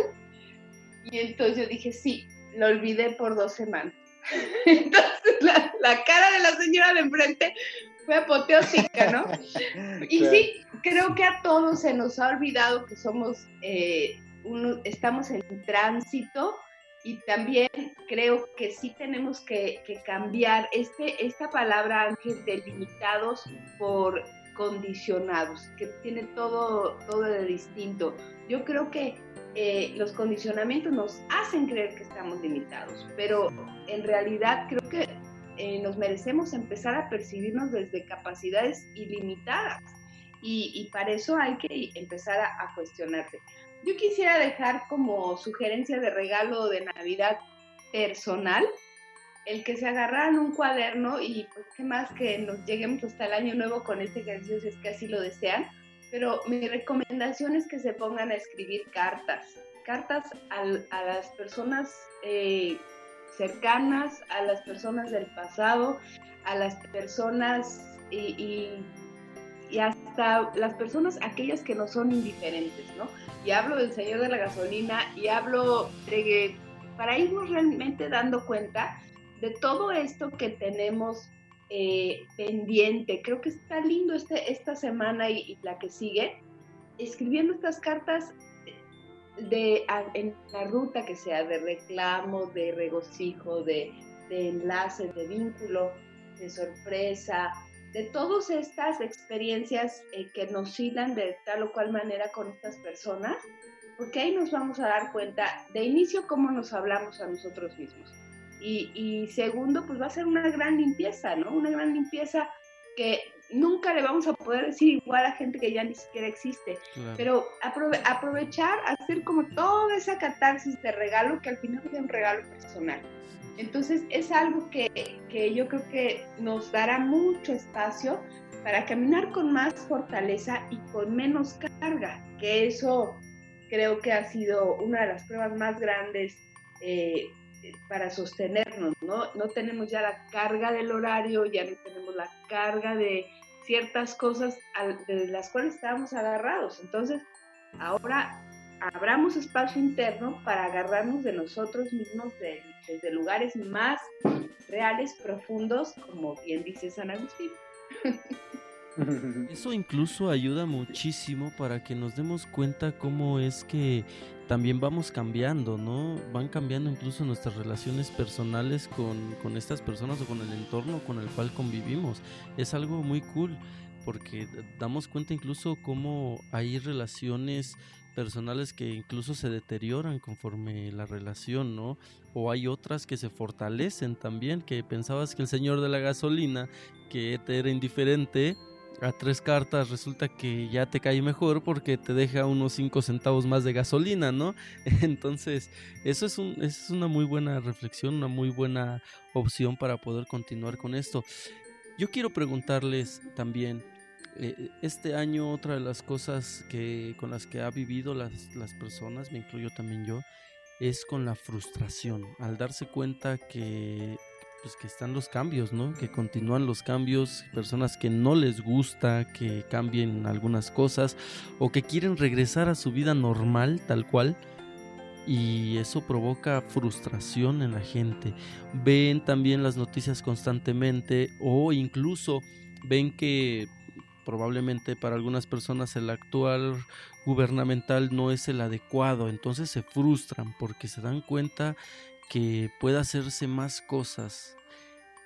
Y entonces yo dije, sí, lo olvidé por dos semanas. *laughs* Entonces la, cara de la señora de enfrente fue apoteósica, ¿no? *laughs* Y sí, creo que a todos se nos ha olvidado que somos, eh, estamos en tránsito y también creo que sí tenemos que, cambiar este, esta palabra, Ángel, de limitados por condicionados, que tiene todo, todo de distinto. Yo creo que eh, los condicionamientos nos hacen creer que estamos limitados, pero en realidad creo que eh, nos merecemos empezar a percibirnos desde capacidades ilimitadas y, para eso hay que empezar a, a cuestionarse. Yo quisiera dejar como sugerencia de regalo de Navidad personal el que se agarraran un cuaderno y pues qué más que nos lleguemos hasta el año nuevo con este ejercicio si es que así lo desean, pero mi recomendación es que se pongan a escribir cartas, cartas a las personas eh, cercanas, a las personas del pasado, a las personas y, hasta las personas, aquellas que no son indiferentes, ¿no? Y hablo del Señor de la Gasolina y hablo de para irnos realmente dando cuenta de todo esto que tenemos eh, pendiente. Creo que está lindo este, esta semana y, la que sigue, escribiendo estas cartas de, en la ruta que sea de reclamo, de regocijo, de, de enlace, de vínculo, de sorpresa, de todas estas experiencias eh, que nos hilan de tal o cual manera con estas personas, porque ahí nos vamos a dar cuenta de inicio cómo nos hablamos a nosotros mismos. Y, segundo, pues va a ser una gran limpieza, ¿no? Una gran limpieza que nunca le vamos a poder decir igual a gente que ya ni siquiera existe, pero aprovechar, hacer como toda esa catarsis de regalo que al final es un regalo personal. Entonces es algo que, que yo creo que nos dará mucho espacio para caminar con más fortaleza y con menos carga, que eso creo que ha sido una de las pruebas más grandes eh, para sostenernos, ¿no? No tenemos ya la carga del horario, ya no tenemos la carga de ciertas cosas de las cuales estábamos agarrados. Entonces, ahora abramos espacio interno para agarrarnos de nosotros mismos desde lugares más reales, profundos, como bien dice San Agustín. *laughs* *laughs* Eso incluso ayuda muchísimo para que nos demos cuenta cómo es que también vamos cambiando, ¿no? Van cambiando incluso nuestras relaciones personales con, con estas personas o con el entorno con el cual convivimos. Es algo muy cool porque damos cuenta incluso cómo hay relaciones personales que incluso se deterioran conforme la relación, ¿no? O hay otras que se fortalecen también, que pensabas que el señor de la gasolina, que te era indiferente, a tres cartas resulta que ya te cae mejor porque te deja unos cinco centavos más de gasolina, ¿no? *laughs* Entonces, eso es, un, es una muy buena reflexión, una muy buena opción para poder continuar con esto. Yo quiero preguntarles también, eh, este año otra de las cosas que, con las que ha vivido las, las personas, me incluyo también yo, es con la frustración, al darse cuenta que pues que están los cambios, ¿no? Que continúan los cambios, personas que no les gusta que cambien algunas cosas o que quieren regresar a su vida normal tal cual y eso provoca frustración en la gente. Ven también las noticias constantemente o incluso ven que probablemente para algunas personas el actual gubernamental no es el adecuado, entonces se frustran porque se dan cuenta que pueda hacerse más cosas.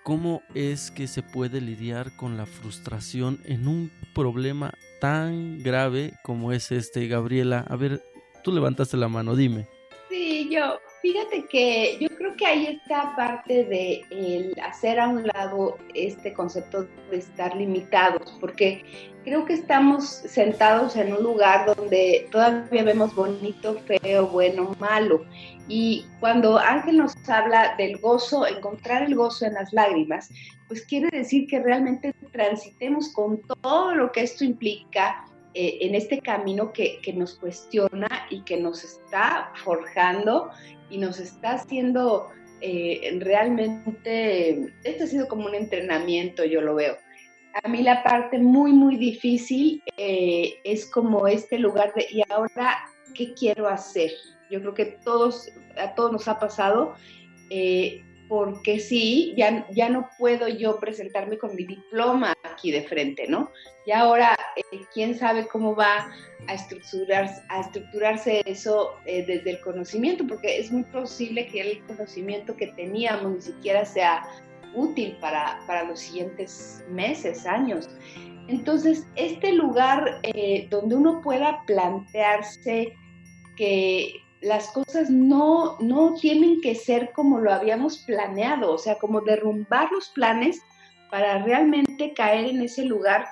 ¿Cómo es que se puede lidiar con la frustración en un problema tan grave como es este, Gabriela? A ver, tú levantaste la mano, dime. Sí, yo, fíjate que yo creo que ahí está parte de hacer a un lado este concepto de estar limitados, porque creo que estamos sentados en un lugar donde todavía vemos bonito, feo, bueno, malo. Y cuando Ángel nos habla del gozo, encontrar el gozo en las lágrimas, pues quiere decir que realmente transitemos con todo lo que esto implica eh, en este camino que, que, nos cuestiona y que nos está forjando y nos está haciendo eh, realmente, esto ha sido como un entrenamiento, yo lo veo. A mí la parte muy, muy difícil eh, es como este lugar de, ¿y ahora qué quiero hacer? Yo creo que todos, a todos nos ha pasado, porque sí, ya, ya no puedo yo presentarme con mi diploma aquí de frente, ¿no? Y ahora, eh, quién sabe cómo va a, estructurar, a estructurarse eso eh, desde el conocimiento, porque es muy posible que el conocimiento que teníamos ni siquiera sea útil para, para los siguientes meses, años. Entonces, este lugar donde uno pueda plantearse que las cosas no, no tienen que ser como lo habíamos planeado, o sea, como derrumbar los planes para realmente caer en ese lugar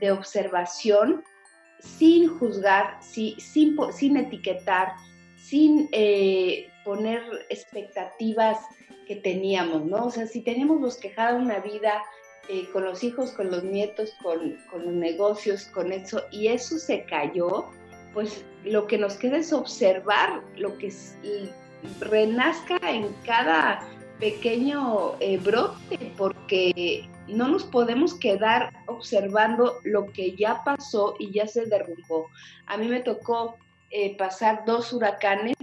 de observación sin juzgar, sin, sin etiquetar, sin eh, poner expectativas que teníamos, ¿no? O sea, si tenemos bosquejada una vida eh, con los hijos, con los nietos, con, con los negocios, con eso, y eso se cayó, pues lo que nos queda es observar lo que renazca en cada pequeño eh, brote, porque no nos podemos quedar observando lo que ya pasó y ya se derrumbó. A mí me tocó eh, pasar dos huracanes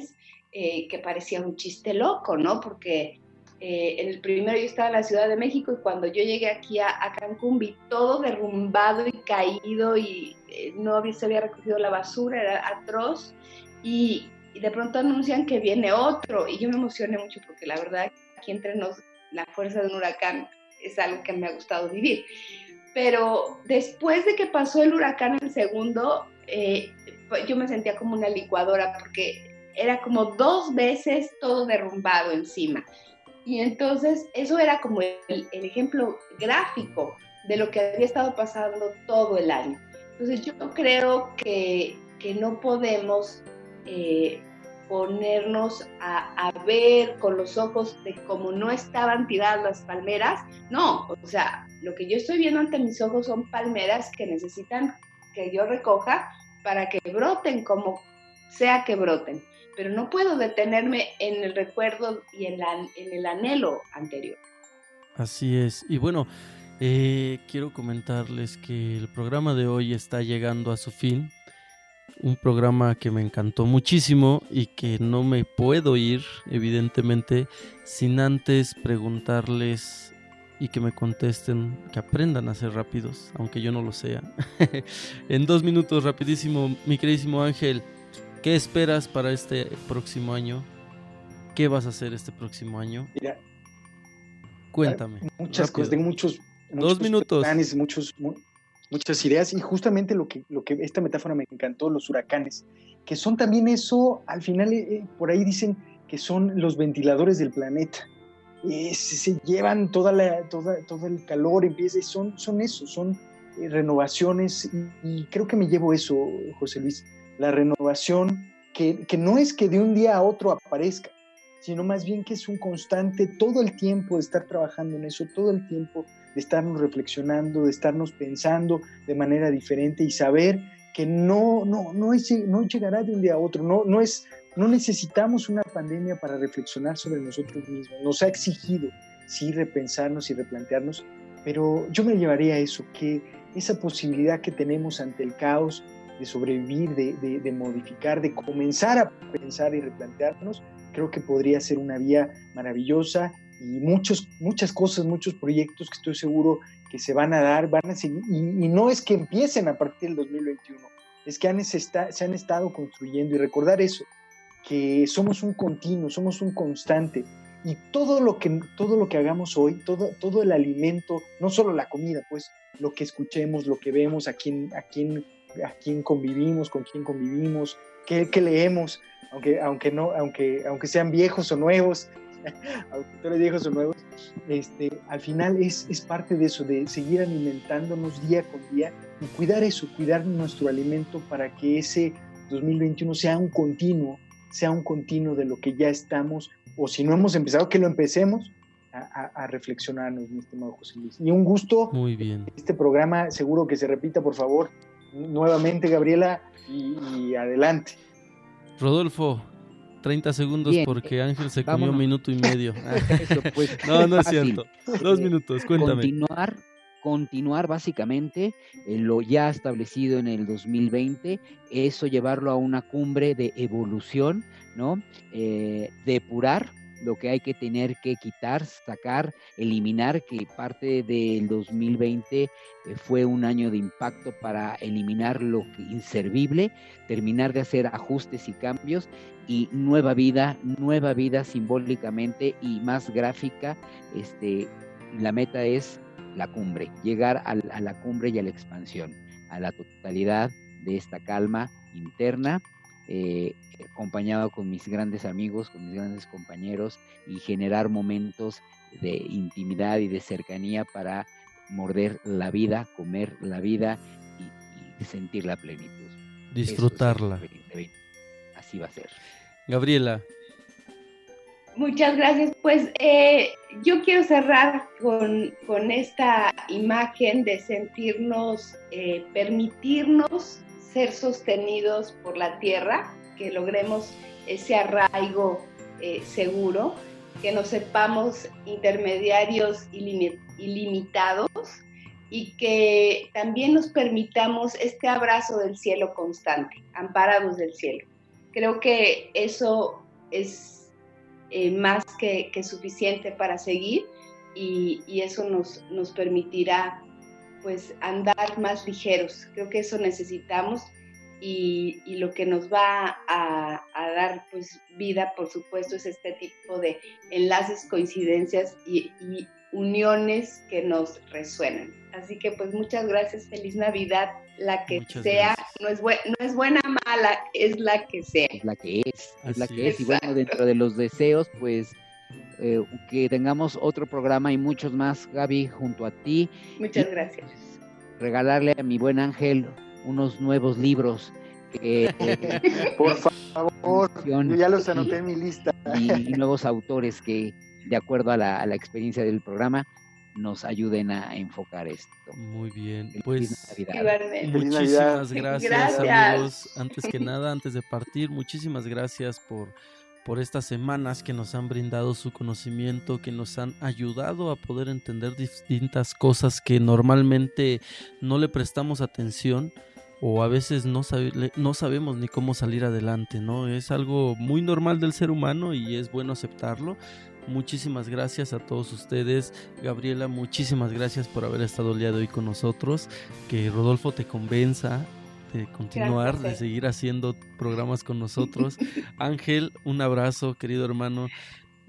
eh, que parecían un chiste loco, ¿no? Porque Eh, en el primero yo estaba en la Ciudad de México y cuando yo llegué aquí a, Cancún vi todo derrumbado y caído y eh, no había, se había recogido la basura, era atroz. Y, y, de pronto anuncian que viene otro y yo me emocioné mucho porque la verdad aquí entre nos la fuerza de un huracán es algo que me ha gustado vivir. Pero después de que pasó el huracán el segundo, eh, yo me sentía como una licuadora porque era como dos veces todo derrumbado encima. Y entonces eso era como el, ejemplo gráfico de lo que había estado pasando todo el año. Entonces yo creo que, que no podemos eh, ponernos a, a, ver con los ojos de cómo no estaban tiradas las palmeras. No, o sea, lo que yo estoy viendo ante mis ojos son palmeras que necesitan que yo recoja para que broten como sea que broten. Pero no puedo detenerme en el recuerdo y en, la, en el anhelo anterior. Así es. Y bueno, eh, quiero comentarles que el programa de hoy está llegando a su fin. Un programa que me encantó muchísimo y que no me puedo ir, evidentemente, sin antes preguntarles y que me contesten, que aprendan a ser rápidos, aunque yo no lo sea. *laughs* en dos minutos, rapidísimo, mi queridísimo Ángel, ¿qué esperas para este próximo año? ¿Qué vas a hacer este próximo año? Mira, Cuéntame. Muchas cosas, tengo muchos, dos minutos. planes, muchos, muchas ideas y justamente lo que, lo que esta metáfora me encantó, los huracanes, que son también eso, al final eh, eh, por ahí dicen que son los ventiladores del planeta se, llevan toda la, toda, todo el calor, empieza, son, son eso, son eh, renovaciones y, creo que me llevo eso, José Luis, la renovación que, que, no es que de un día a otro aparezca, sino más bien que es un constante todo el tiempo de estar trabajando en eso, todo el tiempo de estarnos reflexionando, de estarnos pensando de manera diferente y saber que no, no, no, es, no llegará de un día a otro, no, no es no necesitamos una pandemia para reflexionar sobre nosotros mismos. Nos ha exigido, sí, repensarnos y replantearnos, pero yo me llevaría a eso, que esa posibilidad que tenemos ante el caos de sobrevivir, de, modificar, de comenzar a pensar y replantearnos, creo que podría ser una vía maravillosa y muchos, muchas cosas, muchos proyectos que estoy seguro que se van a dar, van a seguir, y, no es que empiecen a partir del 2021, es que han, se han estado construyendo y recordar eso, que somos un continuo, somos un constante. Y todo lo que, todo lo que hagamos hoy, todo, todo el alimento, no solo la comida, pues lo que escuchemos, lo que vemos, a quién, a quién, a quién convivimos, con quién convivimos, qué, qué leemos, aunque, aunque, no, aunque, aunque sean viejos o nuevos, *laughs* autores viejos o nuevos, este, al final es, es parte de eso, de seguir alimentándonos día con día y cuidar eso, cuidar nuestro alimento para que ese 2021 sea un continuo sea un continuo de lo que ya estamos, o si no hemos empezado, que lo empecemos a, a, reflexionarnos, mi estimado José Luis. Y un gusto. Muy bien. Este programa, seguro que se repita, por favor, nuevamente, Gabriela, y, adelante. Rodolfo, 30 segundos porque Ángel se comió un minuto y medio. *laughs* Pues, no, no es cierto. Dos minutos, cuéntame. Continuar continuar básicamente lo ya establecido en el 2020, eso llevarlo a una cumbre de evolución, ¿no? Eh, depurar lo que hay que tener que quitar, sacar, eliminar, que parte del 2020 eh, fue un año de impacto para eliminar lo inservible, terminar de hacer ajustes y cambios y nueva vida, nueva vida simbólicamente y más gráfica. Este, la meta es la cumbre, llegar a, la cumbre y a la expansión, a la totalidad de esta calma interna, eh, acompañado con mis grandes amigos, con mis grandes compañeros y generar momentos de intimidad y de cercanía para morder la vida, comer la vida y, sentir la plenitud. Disfrutarla. Así va a ser. Gabriela, Muchas gracias. Pues eh, yo quiero cerrar con, esta imagen de sentirnos, eh, permitirnos ser sostenidos por la tierra, que logremos ese arraigo eh, seguro, que nos sepamos intermediarios ilimitados y que también nos permitamos este abrazo del cielo constante, amparados del cielo. Creo que eso es eh, más que, suficiente para seguir y, eso nos, nos permitirá pues andar más ligeros. Creo que eso necesitamos y, lo que nos va a, dar pues vida, por supuesto, es este tipo de enlaces, coincidencias y, uniones que nos resuenan. Así que pues muchas gracias, feliz Navidad, la que sea, no es, no es buena mala, es la que sea. Es la que es, es la que es. Y bueno, dentro de los deseos, pues eh, que tengamos otro programa y muchos más, Gaby, junto a ti. Muchas gracias. Regalarle a mi buen ángel unos nuevos libros. *laughs* Por favor, yo ya los anoté en mi lista. Y, nuevos autores que, de acuerdo a la, experiencia del programa, nos ayuden a enfocar esto. Muy bien, pues muchísimas gracias, amigos. Antes que nada, antes de partir, muchísimas gracias por por estas semanas que nos han brindado su conocimiento, que nos han ayudado a poder entender distintas cosas que normalmente no le prestamos atención o a veces no, no sabemos ni cómo salir adelante, ¿no? Es algo muy normal del ser humano y es bueno aceptarlo. Muchísimas gracias a todos ustedes. Gabriela, muchísimas gracias por haber estado el día de hoy con nosotros. Que Rodolfo te convenza de continuar, de seguir haciendo programas con nosotros. *laughs* Ángel, un abrazo, querido hermano.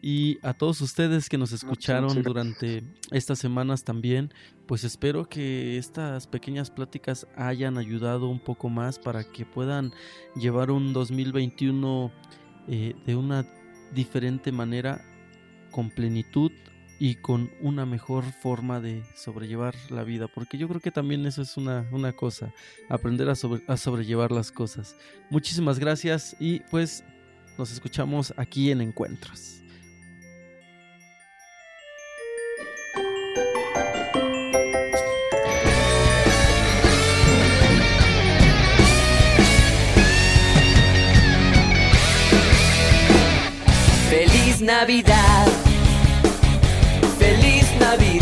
Y a todos ustedes que nos escucharon durante estas semanas también, pues espero que estas pequeñas pláticas hayan ayudado un poco más para que puedan llevar un 2021 eh, de una diferente manera, con plenitud, y con una mejor forma de sobrellevar la vida, porque yo creo que también eso es una, cosa, aprender a, a sobrellevar las cosas. Muchísimas gracias y pues nos escuchamos aquí en Encuentros. Feliz Navidad